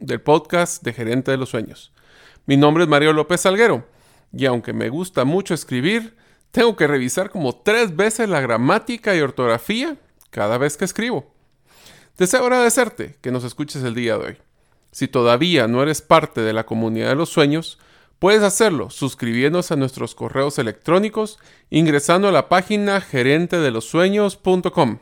del podcast de Gerente de los Sueños. Mi nombre es Mario López Salguero y aunque me gusta mucho escribir, tengo que revisar como tres veces la gramática y ortografía cada vez que escribo. Deseo agradecerte que nos escuches el día de hoy. Si todavía no eres parte de la comunidad de los sueños, puedes hacerlo suscribiéndose a nuestros correos electrónicos ingresando a la página gerentedelosueños.com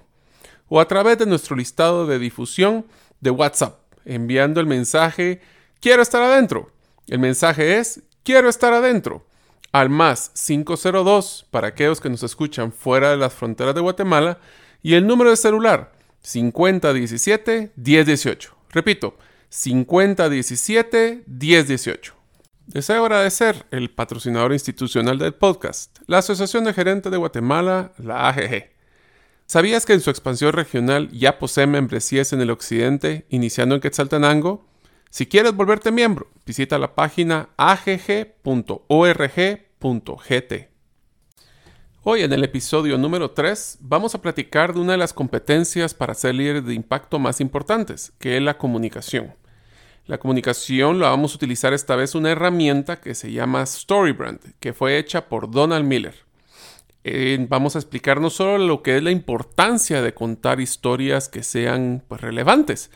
o a través de nuestro listado de difusión de WhatsApp enviando el mensaje quiero estar adentro. El mensaje es quiero estar adentro al más 502 para aquellos que nos escuchan fuera de las fronteras de Guatemala y el número de celular 5017-1018. Repito, 5017-1018. Deseo agradecer el patrocinador institucional del podcast, la Asociación de Gerentes de Guatemala, la AGG. ¿Sabías que en su expansión regional ya posee membresías en el occidente, iniciando en Quetzaltenango? Si quieres volverte miembro, visita la página agg.org.gt. Hoy en el episodio número 3 vamos a platicar de una de las competencias para ser líder de impacto más importantes, que es la comunicación. La comunicación la vamos a utilizar esta vez una herramienta que se llama Storybrand, que fue hecha por Donald Miller. Eh, vamos a explicar no solo lo que es la importancia de contar historias que sean pues, relevantes,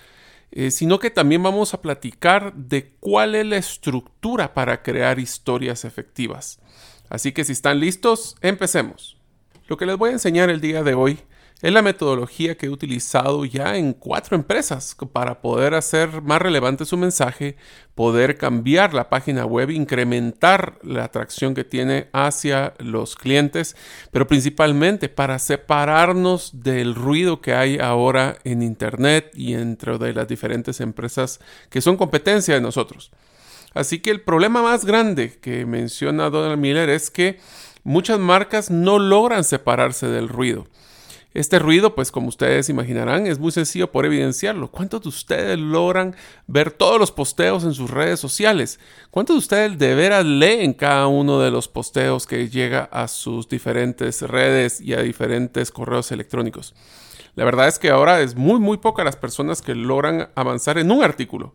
eh, sino que también vamos a platicar de cuál es la estructura para crear historias efectivas. Así que si están listos, empecemos. Lo que les voy a enseñar el día de hoy es la metodología que he utilizado ya en cuatro empresas para poder hacer más relevante su mensaje, poder cambiar la página web, incrementar la atracción que tiene hacia los clientes, pero principalmente para separarnos del ruido que hay ahora en Internet y entre las diferentes empresas que son competencia de nosotros. Así que el problema más grande que menciona Donald Miller es que muchas marcas no logran separarse del ruido. Este ruido, pues como ustedes imaginarán, es muy sencillo por evidenciarlo. ¿Cuántos de ustedes logran ver todos los posteos en sus redes sociales? ¿Cuántos de ustedes de veras leen cada uno de los posteos que llega a sus diferentes redes y a diferentes correos electrónicos? La verdad es que ahora es muy, muy poca las personas que logran avanzar en un artículo.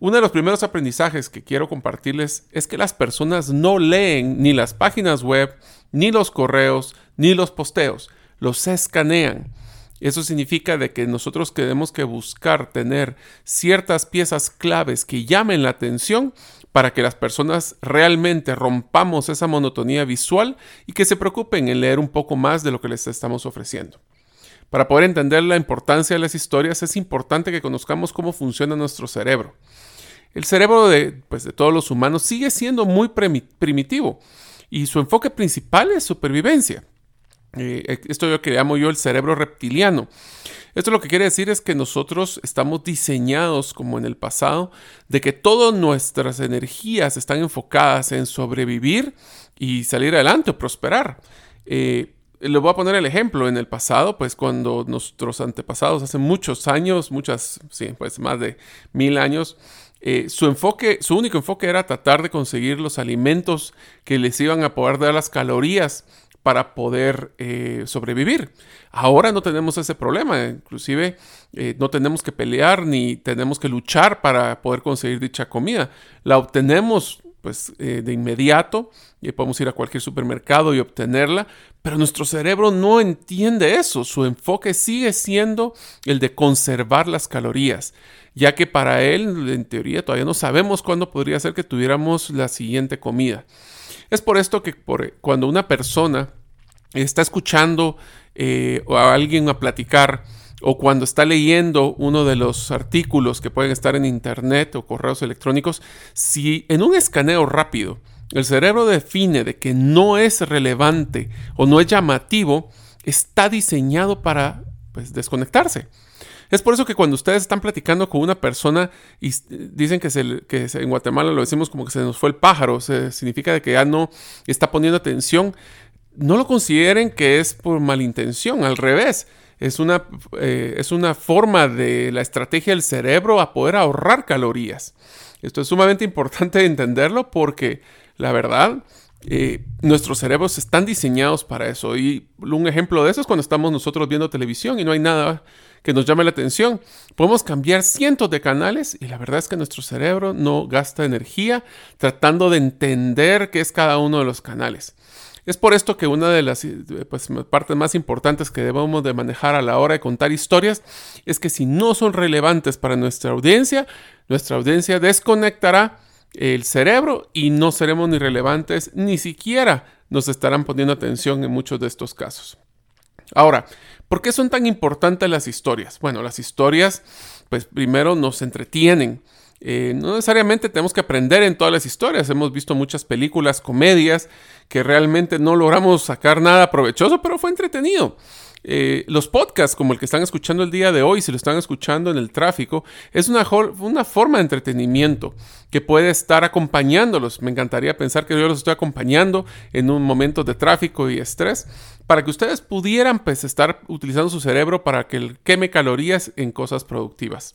Uno de los primeros aprendizajes que quiero compartirles es que las personas no leen ni las páginas web, ni los correos, ni los posteos los escanean. Eso significa de que nosotros tenemos que buscar tener ciertas piezas claves que llamen la atención para que las personas realmente rompamos esa monotonía visual y que se preocupen en leer un poco más de lo que les estamos ofreciendo. Para poder entender la importancia de las historias es importante que conozcamos cómo funciona nuestro cerebro. El cerebro de, pues, de todos los humanos sigue siendo muy primitivo y su enfoque principal es supervivencia. Eh, esto yo que llamo yo el cerebro reptiliano. Esto lo que quiere decir es que nosotros estamos diseñados como en el pasado, de que todas nuestras energías están enfocadas en sobrevivir y salir adelante o prosperar. Eh, le voy a poner el ejemplo. En el pasado, pues cuando nuestros antepasados, hace muchos años, muchas, sí, pues más de mil años, eh, su enfoque, su único enfoque era tratar de conseguir los alimentos que les iban a poder dar las calorías para poder eh, sobrevivir. Ahora no tenemos ese problema, inclusive eh, no tenemos que pelear ni tenemos que luchar para poder conseguir dicha comida. La obtenemos pues eh, de inmediato y podemos ir a cualquier supermercado y obtenerla, pero nuestro cerebro no entiende eso, su enfoque sigue siendo el de conservar las calorías, ya que para él en teoría todavía no sabemos cuándo podría ser que tuviéramos la siguiente comida. Es por esto que cuando una persona está escuchando eh, a alguien a platicar o cuando está leyendo uno de los artículos que pueden estar en internet o correos electrónicos, si en un escaneo rápido el cerebro define de que no es relevante o no es llamativo, está diseñado para pues, desconectarse. Es por eso que cuando ustedes están platicando con una persona y dicen que, que en Guatemala lo decimos como que se nos fue el pájaro, significa de que ya no está poniendo atención, no lo consideren que es por malintención, al revés. Es una, eh, es una forma de la estrategia del cerebro a poder ahorrar calorías. Esto es sumamente importante entenderlo porque la verdad nuestros cerebros están diseñados para eso. Y un ejemplo de eso es cuando estamos nosotros viendo televisión y no hay nada que nos llame la atención. Podemos cambiar cientos de canales y la verdad es que nuestro cerebro no gasta energía tratando de entender qué es cada uno de los canales. Es por esto que una de las pues, partes más importantes que debemos de manejar a la hora de contar historias es que si no son relevantes para nuestra audiencia, nuestra audiencia desconectará el cerebro y no seremos ni relevantes, ni siquiera nos estarán poniendo atención en muchos de estos casos. Ahora, ¿por qué son tan importantes las historias? Bueno, las historias, pues primero nos entretienen. Eh, no necesariamente tenemos que aprender en todas las historias. Hemos visto muchas películas, comedias, que realmente no logramos sacar nada provechoso, pero fue entretenido. Eh, los podcasts, como el que están escuchando el día de hoy, si lo están escuchando en el tráfico, es una, forma de entretenimiento que puede estar acompañándolos. Me encantaría pensar que yo los estoy acompañando en un momento de tráfico y estrés para que ustedes pudieran pues, estar utilizando su cerebro para que queme calorías en cosas productivas.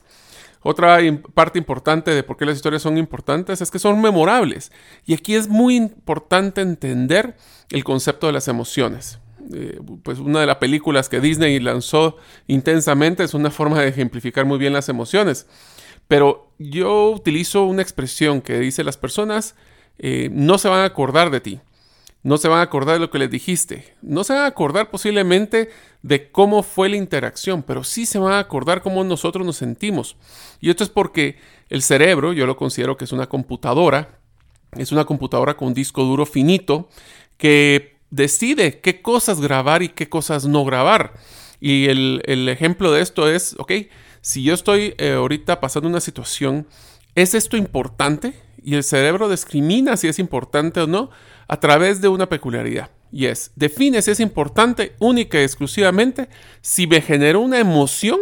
Otra parte importante de por qué las historias son importantes es que son memorables. Y aquí es muy importante entender el concepto de las emociones. Eh, pues una de las películas que Disney lanzó intensamente es una forma de ejemplificar muy bien las emociones. Pero yo utilizo una expresión que dice las personas eh, no se van a acordar de ti, no se van a acordar de lo que les dijiste, no se van a acordar posiblemente de cómo fue la interacción, pero sí se van a acordar cómo nosotros nos sentimos. Y esto es porque el cerebro, yo lo considero que es una computadora, es una computadora con disco duro finito que decide qué cosas grabar y qué cosas no grabar. Y el, ejemplo de esto es, ok, si yo estoy eh, ahorita pasando una situación, ¿es esto importante? Y el cerebro discrimina si es importante o no a través de una peculiaridad. Y es, define si es importante única y exclusivamente si me generó una emoción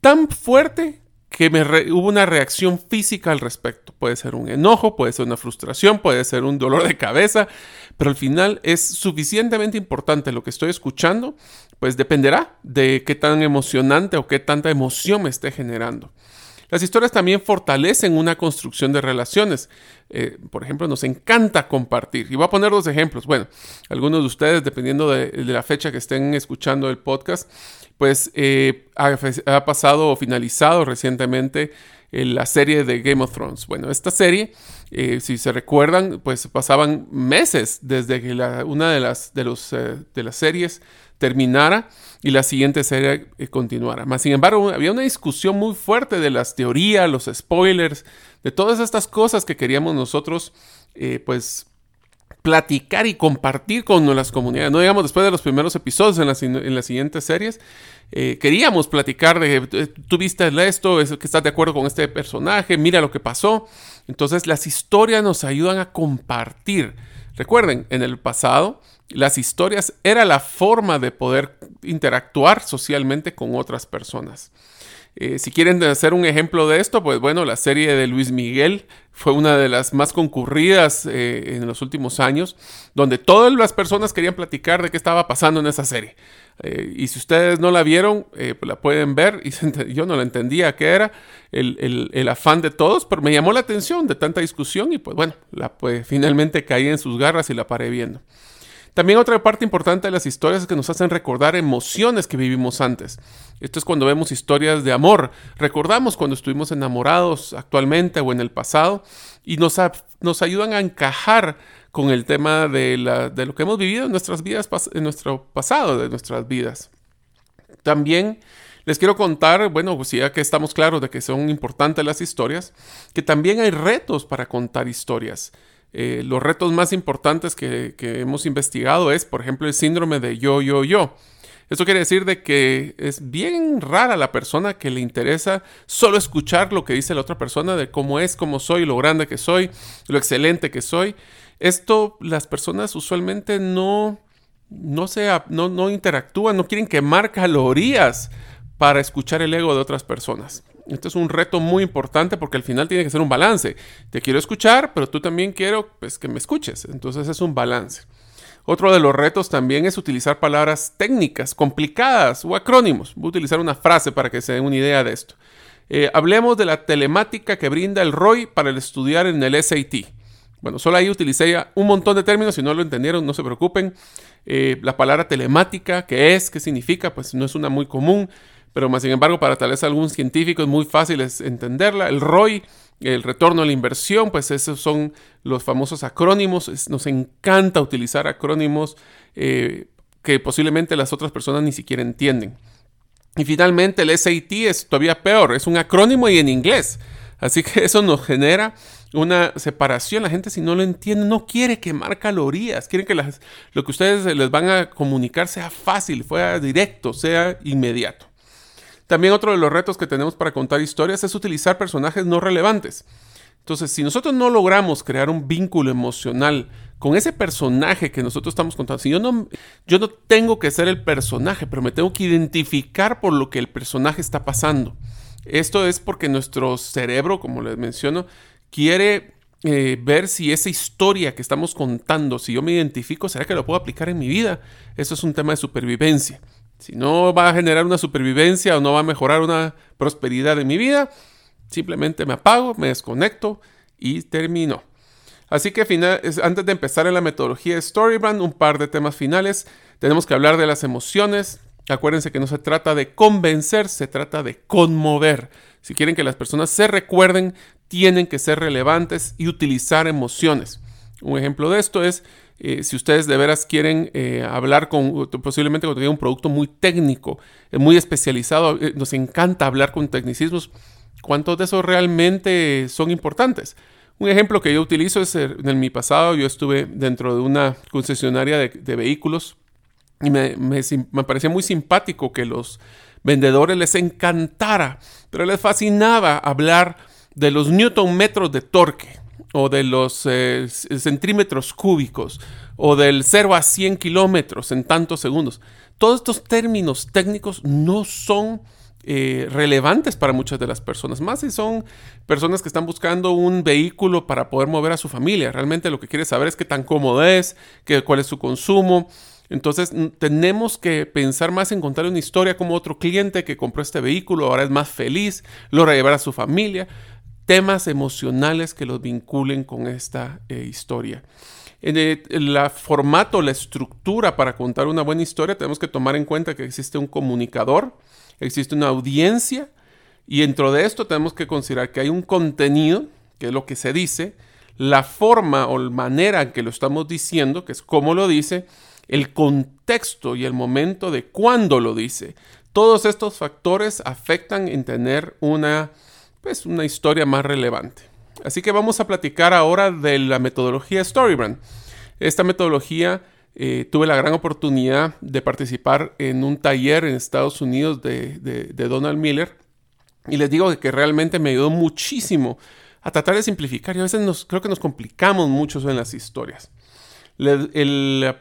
tan fuerte que hubo una reacción física al respecto. Puede ser un enojo, puede ser una frustración, puede ser un dolor de cabeza, pero al final es suficientemente importante lo que estoy escuchando, pues dependerá de qué tan emocionante o qué tanta emoción me esté generando. Las historias también fortalecen una construcción de relaciones. Eh, por ejemplo, nos encanta compartir. Y voy a poner dos ejemplos. Bueno, algunos de ustedes, dependiendo de, la fecha que estén escuchando el podcast, pues eh, ha, pasado o finalizado recientemente eh, la serie de Game of Thrones. Bueno, esta serie, si se recuerdan, pues pasaban meses desde que una de las, de, los, de las series terminara y la siguiente serie eh, continuara. Más sin embargo, había una discusión muy fuerte de las teorías, los spoilers, de todas estas cosas que queríamos nosotros, eh, pues, platicar y compartir con las comunidades. No digamos después de los primeros episodios en las, en las siguientes series, eh, queríamos platicar de, tú viste esto, es que estás de acuerdo con este personaje, mira lo que pasó. Entonces las historias nos ayudan a compartir. Recuerden, en el pasado las historias era la forma de poder interactuar socialmente con otras personas. Eh, si quieren hacer un ejemplo de esto, pues bueno, la serie de Luis Miguel fue una de las más concurridas eh, en los últimos años, donde todas las personas querían platicar de qué estaba pasando en esa serie. Eh, y si ustedes no la vieron, pues la pueden ver. Y yo no la entendía qué era el, el, afán de todos, pero me llamó la atención de tanta discusión y pues bueno, la, pues, finalmente caí en sus garras y la paré viendo. También otra parte importante de las historias es que nos hacen recordar emociones que vivimos antes. Esto es cuando vemos historias de amor. Recordamos cuando estuvimos enamorados actualmente o en el pasado y nos, nos ayudan a encajar con el tema de, lo que hemos vivido en nuestras vidas, en nuestro pasado, de nuestras vidas. También les quiero contar, bueno, pues ya que estamos claros de que son importantes las historias, que también hay retos para contar historias. Eh, los retos más importantes que, hemos investigado es, por ejemplo, el síndrome de yo, yo, yo. Esto quiere decir de que es bien rara la persona que le interesa solo escuchar lo que dice la otra persona de cómo es, cómo soy, lo grande que soy, lo excelente que soy. Esto las personas usualmente no, no, sea, no, no interactúan, no quieren quemar calorías para escuchar el ego de otras personas. Esto es un reto muy importante porque al final tiene que ser un balance. Te quiero escuchar, pero tú también quiero pues, que me escuches. Entonces es un balance. Otro de los retos también es utilizar palabras técnicas, complicadas o acrónimos. Voy a utilizar una frase para que se den una idea de esto. Eh, hablemos de la telemática que brinda el ROI para el estudiar en el SAT. Bueno, solo ahí utilicé un montón de términos, si no lo entendieron, no se preocupen. Eh, la palabra telemática, ¿qué es? ¿Qué significa? Pues no es una muy común, pero más sin embargo para tal vez algún científico es muy fácil entenderla. El ROI, el retorno a la inversión, pues esos son los famosos acrónimos. nos encanta utilizar acrónimos eh, que posiblemente las otras personas ni siquiera entienden. Y finalmente el SAT es todavía peor, es un acrónimo y en inglés. Así que eso nos genera una separación. La gente si no lo entiende no quiere quemar calorías, quieren que lo que ustedes les van a comunicar sea fácil, sea directo, sea inmediato. También otro de los retos que tenemos para contar historias es utilizar personajes no relevantes. Entonces, si nosotros no logramos crear un vínculo emocional con ese personaje que nosotros estamos contando, si yo no, yo no tengo que ser el personaje, pero me tengo que identificar por lo que el personaje está pasando. Esto es porque nuestro cerebro, como les menciono, quiere eh, ver si esa historia que estamos contando, si yo me identifico, ¿será que lo puedo aplicar en mi vida? Eso es un tema de supervivencia. Si no va a generar una supervivencia o no va a mejorar una prosperidad en mi vida, simplemente me apago, me desconecto y termino. Así que antes de empezar en la metodología de Storybrand, un par de temas finales. Tenemos que hablar de las emociones. Acuérdense que no se trata de convencer, se trata de conmover. Si quieren que las personas se recuerden, tienen que ser relevantes y utilizar emociones. Un ejemplo de esto es eh, si ustedes de veras quieren eh, hablar con, posiblemente cuando un producto muy técnico, eh, muy especializado, nos encanta hablar con tecnicismos, ¿cuántos de esos realmente son importantes? Un ejemplo que yo utilizo es en mi pasado, yo estuve dentro de una concesionaria de, vehículos y me, me, me parecía muy simpático que los vendedores les encantara, pero les fascinaba hablar de los newton metros de torque o de los eh, centímetros cúbicos o del 0 a 100 kilómetros en tantos segundos. Todos estos términos técnicos no son eh, relevantes para muchas de las personas, más si son personas que están buscando un vehículo para poder mover a su familia. Realmente lo que quiere saber es qué tan cómodo es, qué, cuál es su consumo. Entonces tenemos que pensar más en contar una historia como otro cliente que compró este vehículo, ahora es más feliz, logra llevar a su familia temas emocionales que los vinculen con esta eh, historia. En el, formato, la estructura para contar una buena historia, tenemos que tomar en cuenta que existe un comunicador, existe una audiencia, y dentro de esto tenemos que considerar que hay un contenido, que es lo que se dice, la forma o la manera en que lo estamos diciendo, que es cómo lo dice, el contexto y el momento de cuándo lo dice. Todos estos factores afectan en tener una pues, una historia más relevante. Así que vamos a platicar ahora de la metodología Storybrand. Esta metodología eh, tuve la gran oportunidad de participar en un taller en Estados Unidos de, Donald Miller y les digo que realmente me ayudó muchísimo a tratar de simplificar y a veces creo que nos complicamos mucho en las historias. El,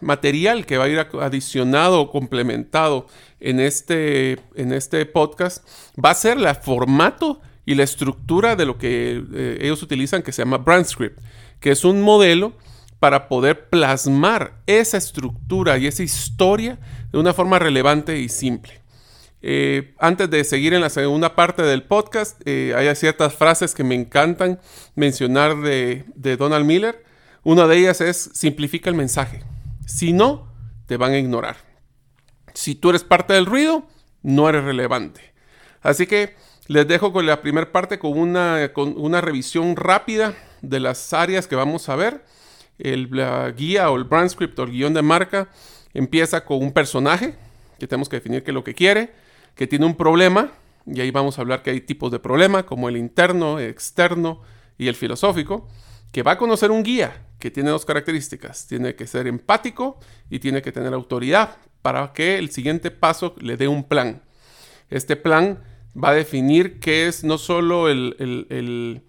material que va a ir adicionado o complementado en este, en este podcast va a ser el formato y la estructura de lo que eh, ellos utilizan que se llama Brand Script, que es un modelo para poder plasmar esa estructura y esa historia de una forma relevante y simple. Eh, antes de seguir en la segunda parte del podcast, eh, hay ciertas frases que me encantan mencionar de, de Donald Miller. Una de ellas es simplifica el mensaje. Si no, te van a ignorar. Si tú eres parte del ruido, no eres relevante. Así que les dejo con la primera parte con una, con una revisión rápida de las áreas que vamos a ver. El, la guía o el brand script o el guion de marca empieza con un personaje que tenemos que definir qué es lo que quiere, que tiene un problema, y ahí vamos a hablar que hay tipos de problema, como el interno, el externo y el filosófico, que va a conocer un guía que tiene dos características. Tiene que ser empático y tiene que tener autoridad para que el siguiente paso le dé un plan. Este plan va a definir qué es no solo el,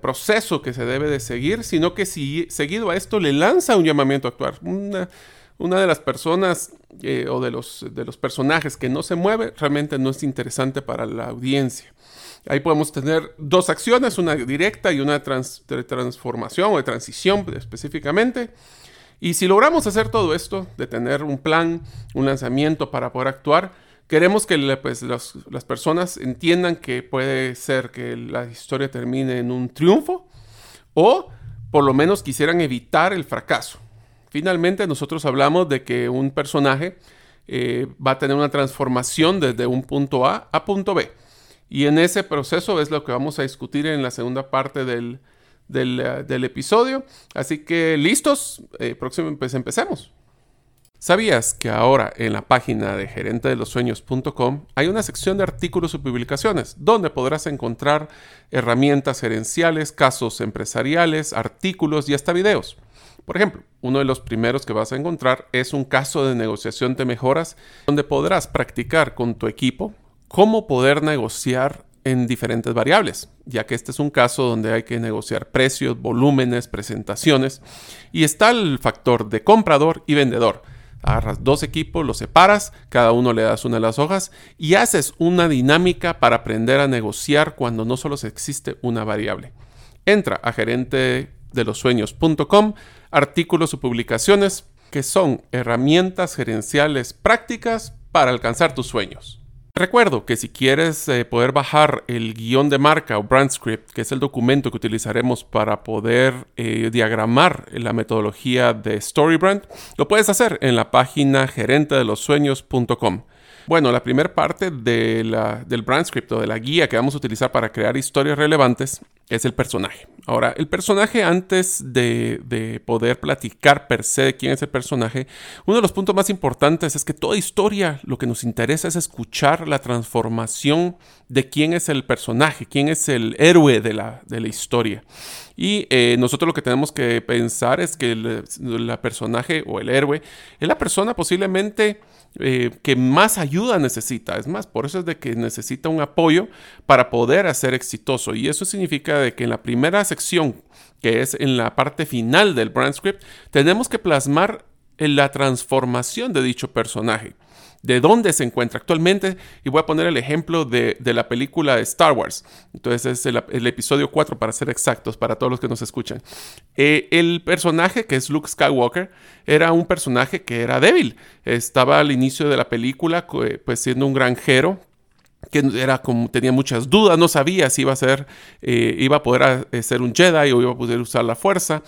proceso que se debe de seguir, sino que si seguido a esto le lanza un llamamiento a actuar. una de las personas eh, o de los, de los personajes que no se mueve realmente no es interesante para la audiencia. Ahí podemos tener dos acciones, una directa y una de transformación o de transición específicamente. Y si logramos hacer todo esto, de tener un plan, un lanzamiento para poder actuar, queremos que pues, las personas entiendan que puede ser que la historia termine en un triunfo o por lo menos quisieran evitar el fracaso. Finalmente nosotros hablamos de que un personaje eh, va a tener una transformación desde un punto A a punto B. Y en ese proceso es lo que vamos a discutir en la segunda parte del, eh, episodio. Así que listos, eh, próximo, pues empecemos. ¿Sabías que ahora en la página de gerentedelosueños.com hay una sección de artículos y publicaciones donde podrás encontrar herramientas gerenciales, casos empresariales, artículos y hasta videos? Por ejemplo, uno de los primeros que vas a encontrar es un caso de negociación de mejoras donde podrás practicar con tu equipo cómo poder negociar en diferentes variables, ya que este es un caso donde hay que negociar precios, volúmenes, presentaciones y está el factor de comprador y vendedor. Agarras dos equipos, los separas, cada uno le das una de las hojas y haces una dinámica para aprender a negociar cuando no solo existe una variable. Entra a gerente de los sueños.com, artículos o publicaciones que son herramientas gerenciales prácticas para alcanzar tus sueños. Recuerdo que si quieres eh, poder bajar el guion de marca o brand script, que es el documento que utilizaremos para poder eh, diagramar la metodología de StoryBrand, lo puedes hacer en la página gerentedelosueños.com. Bueno, la primera parte de la, del brand script o de la guía que vamos a utilizar para crear historias relevantes es el personaje. Ahora, el personaje antes de, poder platicar per se de quién es el personaje, uno de los puntos más importantes es que toda historia lo que nos interesa es escuchar la transformación de quién es el personaje, quién es el héroe de la, de la historia. Y eh, nosotros lo que tenemos que pensar es que el personaje o el héroe es la persona posiblemente eh, que más ayuda necesita. Es más, por eso es de que necesita un apoyo para poder ser exitoso. Y eso significa de que en la primera sección, que es en la parte final del brand script, tenemos que plasmar la transformación de dicho personaje de dónde se encuentra actualmente. Y voy a poner el ejemplo de, la película de Star Wars. Entonces es el, episodio 4 para ser exactos, para todos los que nos escuchan. Eh, el personaje que es Luke Skywalker era un personaje que era débil. Estaba al inicio de la película pues siendo un granjero que era como tenía muchas dudas, no sabía si iba a ser, eh, iba a poder eh, ser un Jedi o iba a poder usar la fuerza.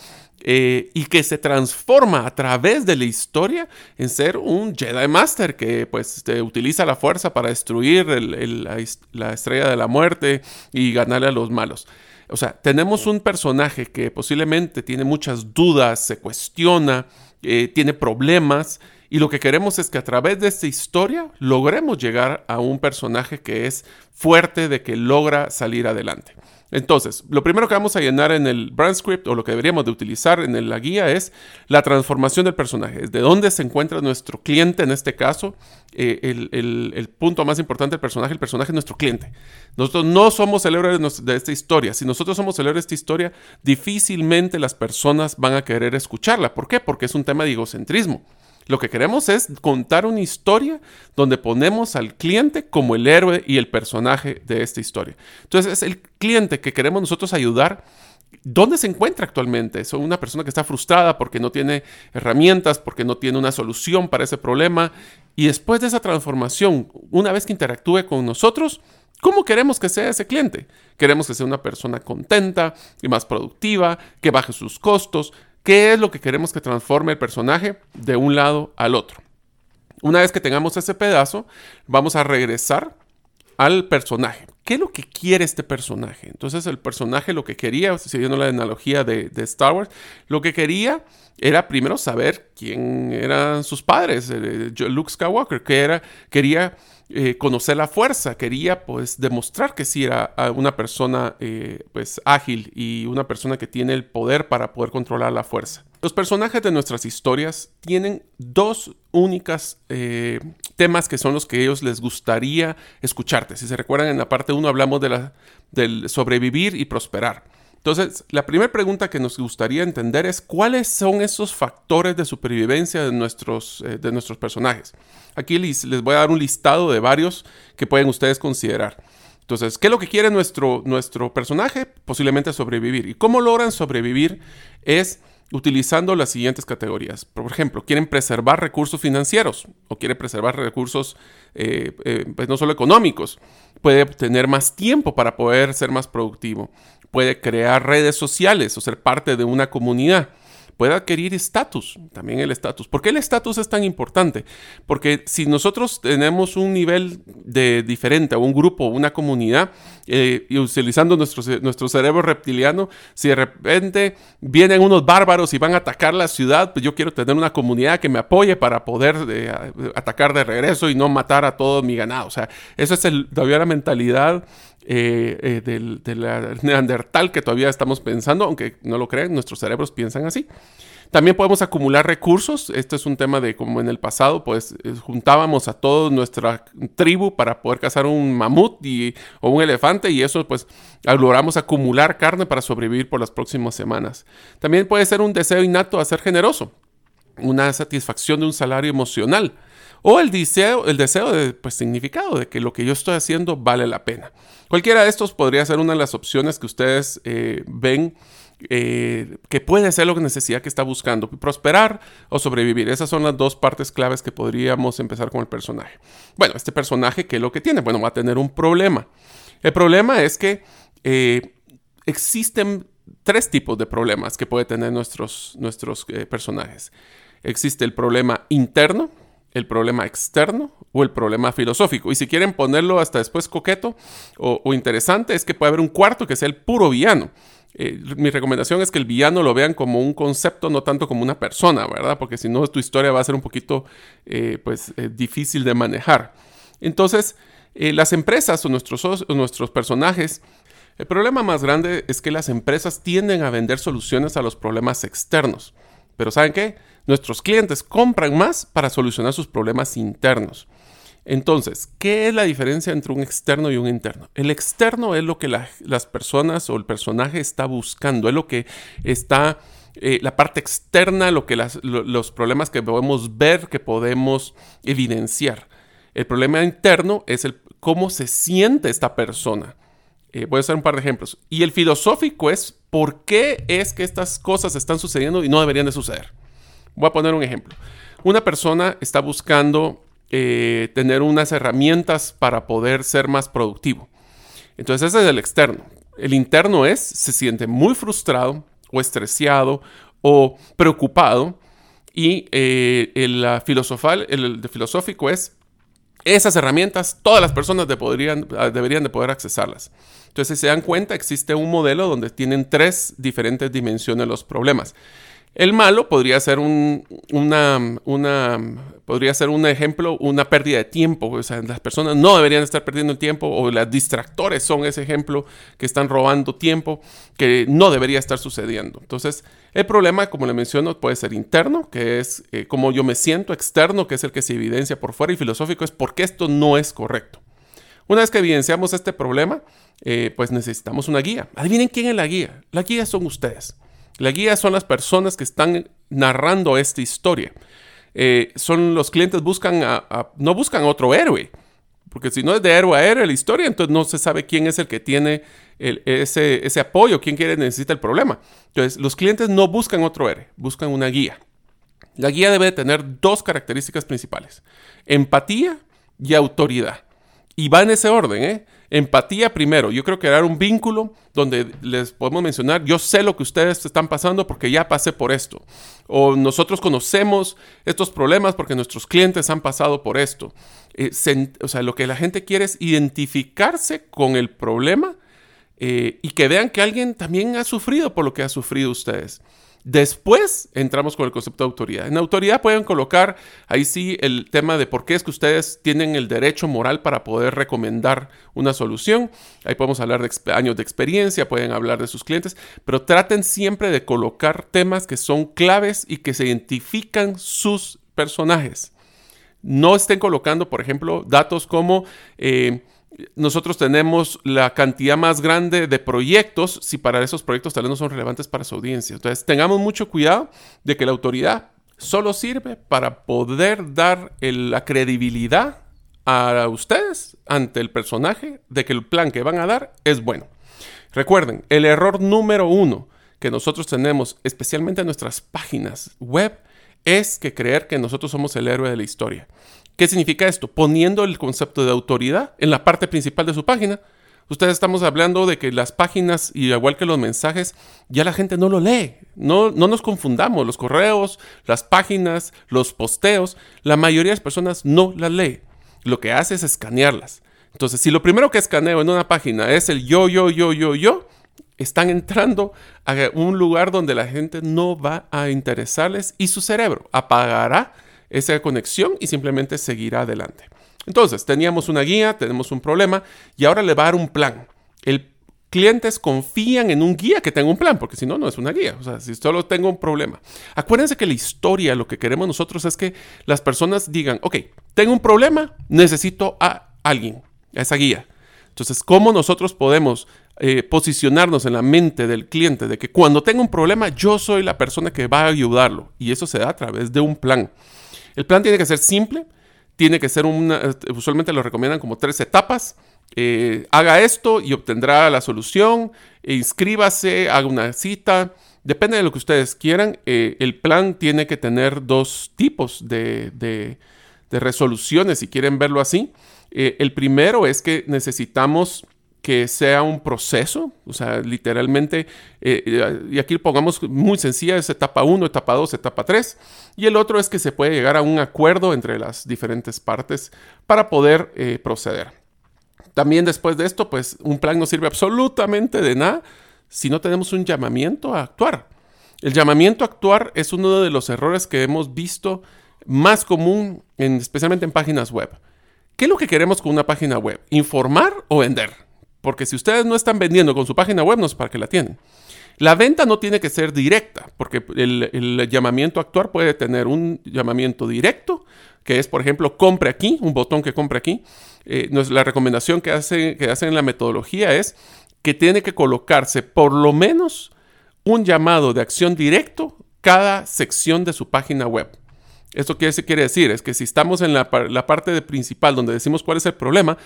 Eh, y que se transforma a través de la historia en ser un Jedi Master que pues este, utiliza la fuerza para destruir la, estrella de la muerte y ganarle a los malos. O sea, tenemos un personaje que posiblemente tiene muchas dudas, se cuestiona, tiene problemas y lo que queremos es que a través de esta historia logremos llegar a un personaje que es fuerte, de que logra salir adelante. Entonces, lo primero que vamos a llenar en el brand script o lo que deberíamos de utilizar en la guía es la transformación del personaje. De dónde se encuentra nuestro cliente en este caso. Eh, el, punto más importante del personaje, el personaje es nuestro cliente. Nosotros no somos el de, esta historia. Si nosotros somos el de esta historia, difícilmente las personas van a querer escucharla. ¿Por qué? Porque es un tema de egocentrismo. Lo que queremos es contar una historia donde ponemos al cliente como el héroe y el personaje de esta historia. Entonces es el cliente que queremos nosotros ayudar. ¿Dónde se encuentra actualmente? Es una persona que está frustrada porque no tiene herramientas, porque no tiene una solución para ese problema. Y después de esa transformación, una vez que interactúe con nosotros, ¿Cómo queremos que sea ese cliente? Queremos que sea una persona contenta y más productiva, que baje sus costos, ¿Qué es lo que queremos que transforme el personaje de un lado al otro? Una vez que tengamos ese pedazo, vamos a regresar al personaje. ¿Qué es lo que quiere este personaje? Entonces el personaje lo que quería, siguiendo la analogía de, Star Wars, lo que quería era primero saber quién eran sus padres, eh, Luke Skywalker, que era, quería eh, conocer la fuerza, quería pues demostrar que sí era ah, una persona eh, pues ágil y una persona que tiene el poder para poder controlar la fuerza. Los personajes de nuestras historias tienen dos únicas eh, temas que son los que ellos les gustaría escucharte. Si se recuerdan en la parte 1 hablamos de la, del sobrevivir y prosperar. Entonces, la primera pregunta que nos gustaría entender es cuáles son esos factores de supervivencia de nuestros, eh, de nuestros personajes. Aquí les, les, voy a dar un listado de varios que pueden ustedes considerar. Entonces, ¿qué es lo que quiere nuestro, nuestro personaje? Posiblemente sobrevivir. ¿Y cómo logran sobrevivir? Es utilizando las siguientes categorías. Por ejemplo, quieren preservar recursos financieros o quieren preservar recursos eh, eh, pues no solo económicos. Puede tener más tiempo para poder ser más productivo. Puede crear redes sociales o ser parte de una comunidad puede adquirir estatus, también el estatus. ¿Por qué el estatus es tan importante? Porque si nosotros tenemos un nivel de diferente, o un grupo, una comunidad, eh, y utilizando nuestro, nuestro cerebro reptiliano, si de repente vienen unos bárbaros y van a atacar la ciudad, pues yo quiero tener una comunidad que me apoye para poder eh, atacar de regreso y no matar a todo mi ganado. O sea, esa es el, todavía la mentalidad eh, del, de la neandertal que todavía estamos pensando, aunque no lo creen, nuestros cerebros piensan así. También podemos acumular recursos. Esto es un tema de como en el pasado, pues eh, juntábamos a toda nuestra tribu para poder cazar un mamut y, o un elefante y eso pues logramos acumular carne para sobrevivir por las próximas semanas. También puede ser un deseo innato a ser generoso, una satisfacción de un salario emocional o el deseo, el deseo de pues, significado de que lo que yo estoy haciendo vale la pena. Cualquiera de estos podría ser una de las opciones que ustedes eh, ven eh, que puede ser lo que necesidad que está buscando, prosperar o sobrevivir. Esas son las dos partes claves que podríamos empezar con el personaje. Bueno, este personaje, ¿qué es lo que tiene? Bueno, va a tener un problema. El problema es que eh, existen tres tipos de problemas que pueden tener nuestros, nuestros personajes. Existe el problema interno, el problema externo o el problema filosófico. Y si quieren ponerlo hasta después coqueto o, interesante, es que puede haber un cuarto que sea el puro villano. Eh, mi recomendación es que el villano lo vean como un concepto, no tanto como una persona, ¿verdad? Porque si no, tu historia va a ser un poquito, eh, pues, eh, difícil de manejar. Entonces, las empresas o nuestros, o nuestros personajes, el problema más grande es que las empresas tienden a vender soluciones a los problemas externos. Pero ¿saben qué? Nuestros clientes compran más para solucionar sus problemas internos. Entonces, ¿qué es la diferencia entre un externo y un interno? El externo es lo que las personas o el personaje está buscando, es lo que está, eh, la parte externa, lo que los problemas que podemos ver, que podemos evidenciar. El problema interno es el cómo se siente esta persona. Eh, voy a hacer un par de ejemplos. Y el filosófico es por qué es que estas cosas están sucediendo y no deberían de suceder. Voy a poner un ejemplo. Una persona está buscando eh, tener unas herramientas para poder ser más productivo. Entonces ese es el externo. El interno es, se siente muy frustrado o estresado o preocupado y eh, el, filosofal, el, filosófico es, esas herramientas todas las personas deberían de poder accesarlas. Entonces, si se dan cuenta, existe un modelo donde tienen tres diferentes dimensiones los problemas. El malo podría ser un, una, podría ser un ejemplo, una pérdida de tiempo. O sea, las personas no deberían estar perdiendo el tiempo o las distractores son ese ejemplo que están robando tiempo que no debería estar sucediendo. Entonces, el problema, como le menciono, puede ser interno, que es eh, cómo yo me siento, externo, que es el que se evidencia por fuera, y filosófico es por qué esto no es correcto. Una vez que evidenciamos este problema, eh, pues necesitamos una guía. Adivinen quién es la guía. La guía son ustedes. La guía son las personas que están narrando esta historia. Eh, son los clientes buscan no buscan otro héroe, porque si no es de héroe a héroe la historia, entonces no se sabe quién es el que tiene ese, ese apoyo, quién quiere necesita el problema. Entonces los clientes no buscan otro héroe, buscan una guía. La guía debe tener dos características principales, empatía y autoridad. Y va en ese orden, ¿eh? Empatía primero. Yo creo que dar un vínculo donde les podemos mencionar, yo sé lo que ustedes están pasando porque ya pasé por esto. O nosotros conocemos estos problemas porque nuestros clientes han pasado por esto. Eh, o sea, lo que la gente quiere es identificarse con el problema eh, y que vean que alguien también ha sufrido por lo que ha sufrido ustedes. Después entramos con el concepto de autoridad. En autoridad pueden colocar ahí sí el tema de por qué es que ustedes tienen el derecho moral para poder recomendar una solución. Ahí podemos hablar de años de experiencia, pueden hablar de sus clientes, pero traten siempre de colocar temas que son claves y que se identifican sus personajes. No estén colocando, por ejemplo, datos como... Eh, nosotros tenemos la cantidad más grande de proyectos si para esos proyectos tal vez no son relevantes para su audiencia. Entonces, tengamos mucho cuidado de que la autoridad solo sirve para poder dar la credibilidad a ustedes ante el personaje de que el plan que van a dar es bueno. Recuerden, el error número uno que nosotros tenemos, especialmente en nuestras páginas web, es que creer que nosotros somos el héroe de la historia. ¿Qué significa esto? Poniendo el concepto de autoridad en la parte principal de su página. Ustedes estamos hablando de que las páginas, y igual que los mensajes, ya la gente no lo lee. No, no nos confundamos. Los correos, las páginas, los posteos, la mayoría de las personas no las lee. Lo que hace es escanearlas. Entonces, si lo primero que escaneo en una página es el yo, yo, yo, yo, yo, están entrando a un lugar donde la gente no va a interesarles y su cerebro apagará esa conexión y simplemente seguirá adelante. Entonces, teníamos una guía, tenemos un problema y ahora le va a dar un plan. El clientes confían en un guía que tenga un plan, porque si no, no es una guía. O sea, si solo tengo un problema. Acuérdense que la historia, lo que queremos nosotros es que las personas digan, ok, tengo un problema, necesito a alguien, a esa guía. Entonces, ¿cómo nosotros podemos eh, posicionarnos en la mente del cliente de que cuando tenga un problema, yo soy la persona que va a ayudarlo? Y eso se da a través de un plan. El plan tiene que ser simple, tiene que ser una, usualmente lo recomiendan como tres etapas. Eh, haga esto y obtendrá la solución, e inscríbase, haga una cita, depende de lo que ustedes quieran. Eh, el plan tiene que tener dos tipos de, resoluciones, si quieren verlo así. Eh, el primero es que necesitamos que sea un proceso, o sea, literalmente, eh, y aquí pongamos muy sencilla, es etapa 1, etapa 2, etapa 3, y el otro es que se puede llegar a un acuerdo entre las diferentes partes para poder eh, proceder. También después de esto, pues un plan no sirve absolutamente de nada si no tenemos un llamamiento a actuar. El llamamiento a actuar es uno de los errores que hemos visto más común, en, especialmente en páginas web. ¿Qué es lo que queremos con una página web? ¿Informar o vender? Porque si ustedes no están vendiendo con su página web, no es para qué la tienen. La venta no tiene que ser directa, porque el, llamamiento a actuar puede tener un llamamiento directo, que es, por ejemplo, compre aquí, un botón que compre aquí. Eh, la recomendación que, que hacen en la metodología es que tiene que colocarse por lo menos un llamado de acción directo cada sección de su página web. ¿Esto qué quiere decir? Es que si estamos en la, la parte principal donde decimos cuál es el problema,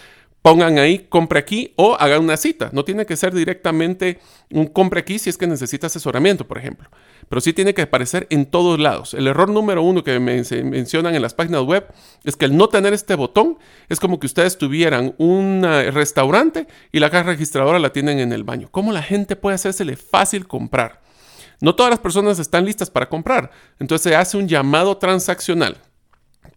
pongan ahí compre aquí o hagan una cita. No tiene que ser directamente un compre aquí si es que necesita asesoramiento, por ejemplo. Pero sí tiene que aparecer en todos lados. El error número uno que me mencionan en las páginas web es que el no tener este botón es como que ustedes tuvieran un restaurante y la caja registradora la tienen en el baño. ¿Cómo la gente puede hacérsele fácil comprar? No todas las personas están listas para comprar. Entonces se hace un llamado transaccional.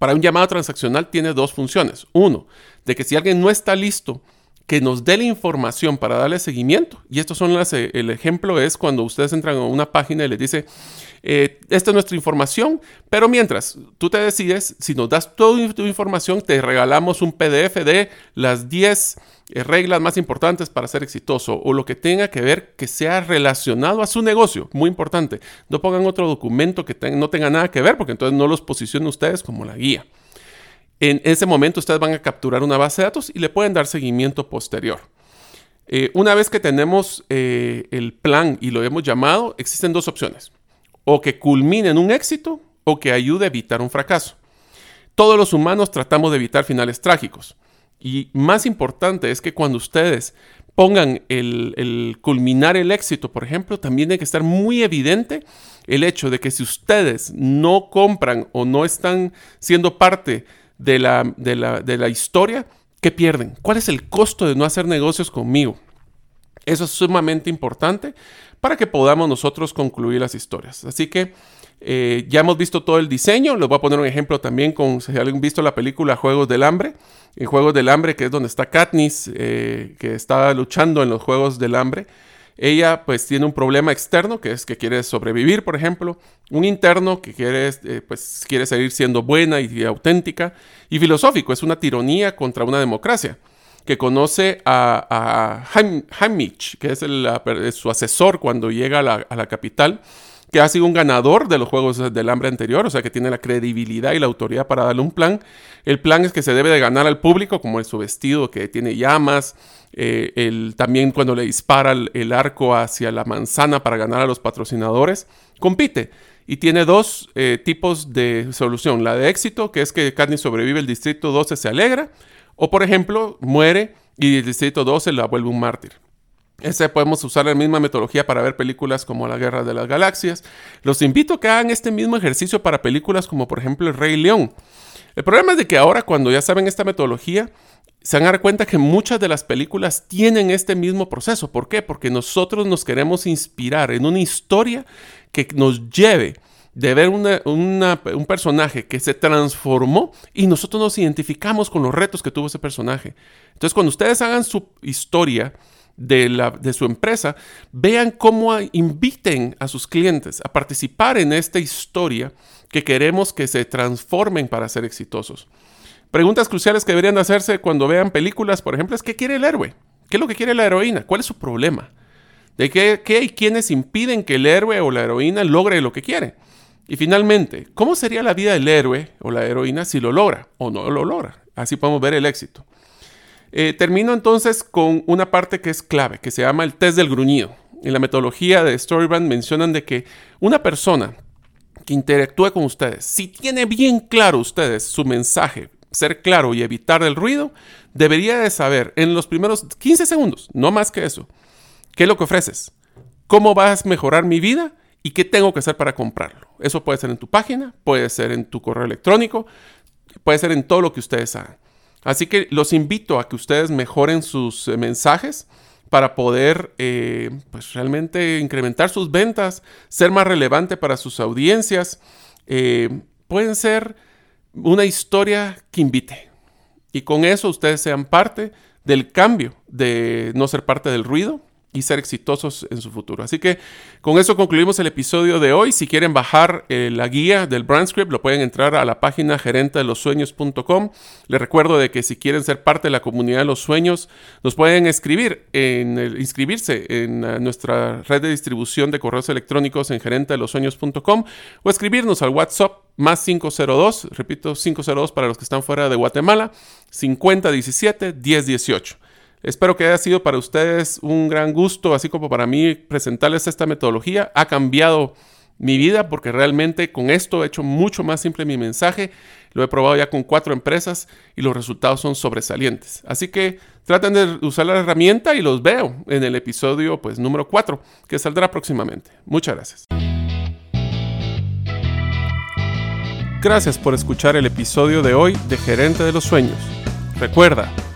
Para un llamado transaccional tiene dos funciones. Uno, de que si alguien no está listo, que nos dé la información para darle seguimiento. Y estos son las, eh, el ejemplo es cuando ustedes entran a una página y les dice, eh, esta es nuestra información, pero mientras tú te decides, si nos das toda tu información, te regalamos un PDF de las 10 eh, reglas más importantes para ser exitoso o lo que tenga que ver que sea relacionado a su negocio. Muy importante. No pongan otro documento que no tenga nada que ver porque entonces no los posiciona ustedes como la guía. En ese momento ustedes van a capturar una base de datos y le pueden dar seguimiento posterior. Eh, una vez que tenemos el plan y lo hemos llamado, existen dos opciones o que culmine en un éxito o que ayude a evitar un fracaso. Todos los humanos tratamos de evitar finales trágicos. Y más importante es que cuando ustedes pongan el, culminar el éxito, por ejemplo, también tiene que estar muy evidente el hecho de que si ustedes no compran o no están siendo parte de la, de la, de la historia, ¿qué pierden? ¿Cuál es el costo de no hacer negocios conmigo? Eso es sumamente importante para que podamos nosotros concluir las historias. Así que eh, ya hemos visto todo el diseño. Les voy a poner un ejemplo también con, si alguien visto la película Juegos del Hambre. En Juegos del Hambre, que es donde está Katniss, eh, que está luchando en los Juegos del Hambre. Ella pues tiene un problema externo, que es que quiere sobrevivir, por ejemplo. Un interno que quiere, eh, pues, quiere seguir siendo buena y, auténtica. Y filosófico, es una tiranía contra una democracia que conoce a, a que es su asesor cuando llega a la, capital, que ha sido un ganador de los Juegos del Hambre anterior, o sea que tiene la credibilidad y la autoridad para darle un plan. El plan es que se debe de ganar al público, como es su vestido que tiene llamas, eh, también cuando le dispara el, arco hacia la manzana para ganar a los patrocinadores, compite. Y tiene dos eh, tipos de solución. La de éxito, que es que Katniss sobrevive, el distrito 12 se alegra. O por ejemplo, muere y el distrito 12 la vuelve un mártir. Ese podemos usar la misma metodología para ver películas como La Guerra de las Galaxias. Los invito a que hagan este mismo ejercicio para películas como por ejemplo El Rey León. El problema es de que ahora cuando ya saben esta metodología, se van a dar cuenta que muchas de las películas tienen este mismo proceso. ¿Por qué? Porque nosotros nos queremos inspirar en una historia que nos lleve de ver un personaje que se transformó y nosotros nos identificamos con los retos que tuvo ese personaje. Entonces, cuando ustedes hagan su historia de, la, de su empresa, vean cómo inviten a sus clientes a participar en esta historia que queremos que se transformen para ser exitosos. Preguntas cruciales que deberían hacerse cuando vean películas, por ejemplo, es ¿qué quiere el héroe? ¿Qué es lo que quiere la heroína? ¿Cuál es su problema? ¿De qué, qué hay quienes impiden que el héroe o la heroína logre lo que quiere? Y finalmente, ¿cómo sería la vida del héroe o la heroína si lo logra o no lo logra? Así podemos ver el éxito. Eh, termino entonces con una parte que es clave, que se llama el test del gruñido. En la metodología de Storybrand mencionan de que una persona que interactúe con ustedes, si tiene bien claro ustedes su mensaje, ser claro y evitar el ruido, debería de saber en los primeros 15 segundos, no más que eso, qué es lo que ofreces, cómo vas a mejorar mi vida y qué tengo que hacer para comprarlo. Eso puede ser en tu página, puede ser en tu correo electrónico, puede ser en todo lo que ustedes hagan. Así que los invito a que ustedes mejoren sus eh, mensajes para poder eh, pues realmente incrementar sus ventas, ser más relevante para sus audiencias. Eh, pueden ser una historia que invite. Y con eso ustedes sean parte del cambio de no ser parte del ruido y ser exitosos en su futuro. Así que con eso concluimos el episodio de hoy. Si quieren bajar eh, la guía del Brand Script, lo pueden entrar a la página gerentedelosueños.com. Les recuerdo de que si quieren ser parte de la comunidad de los sueños, nos pueden escribir en inscribirse en eh, nuestra red de distribución de correos electrónicos en gerentedelosueños.com o escribirnos al WhatsApp más 502, repito, 502 para los que están fuera de Guatemala, 5017 1018. Espero que haya sido para ustedes un gran gusto, así como para mí presentarles esta metodología. Ha cambiado mi vida porque realmente con esto he hecho mucho más simple mi mensaje. Lo he probado ya con cuatro empresas y los resultados son sobresalientes. Así que traten de usar la herramienta y los veo en el episodio pues número 4 que saldrá próximamente. Muchas gracias. Gracias por escuchar el episodio de hoy de Gerente de los Sueños. Recuerda,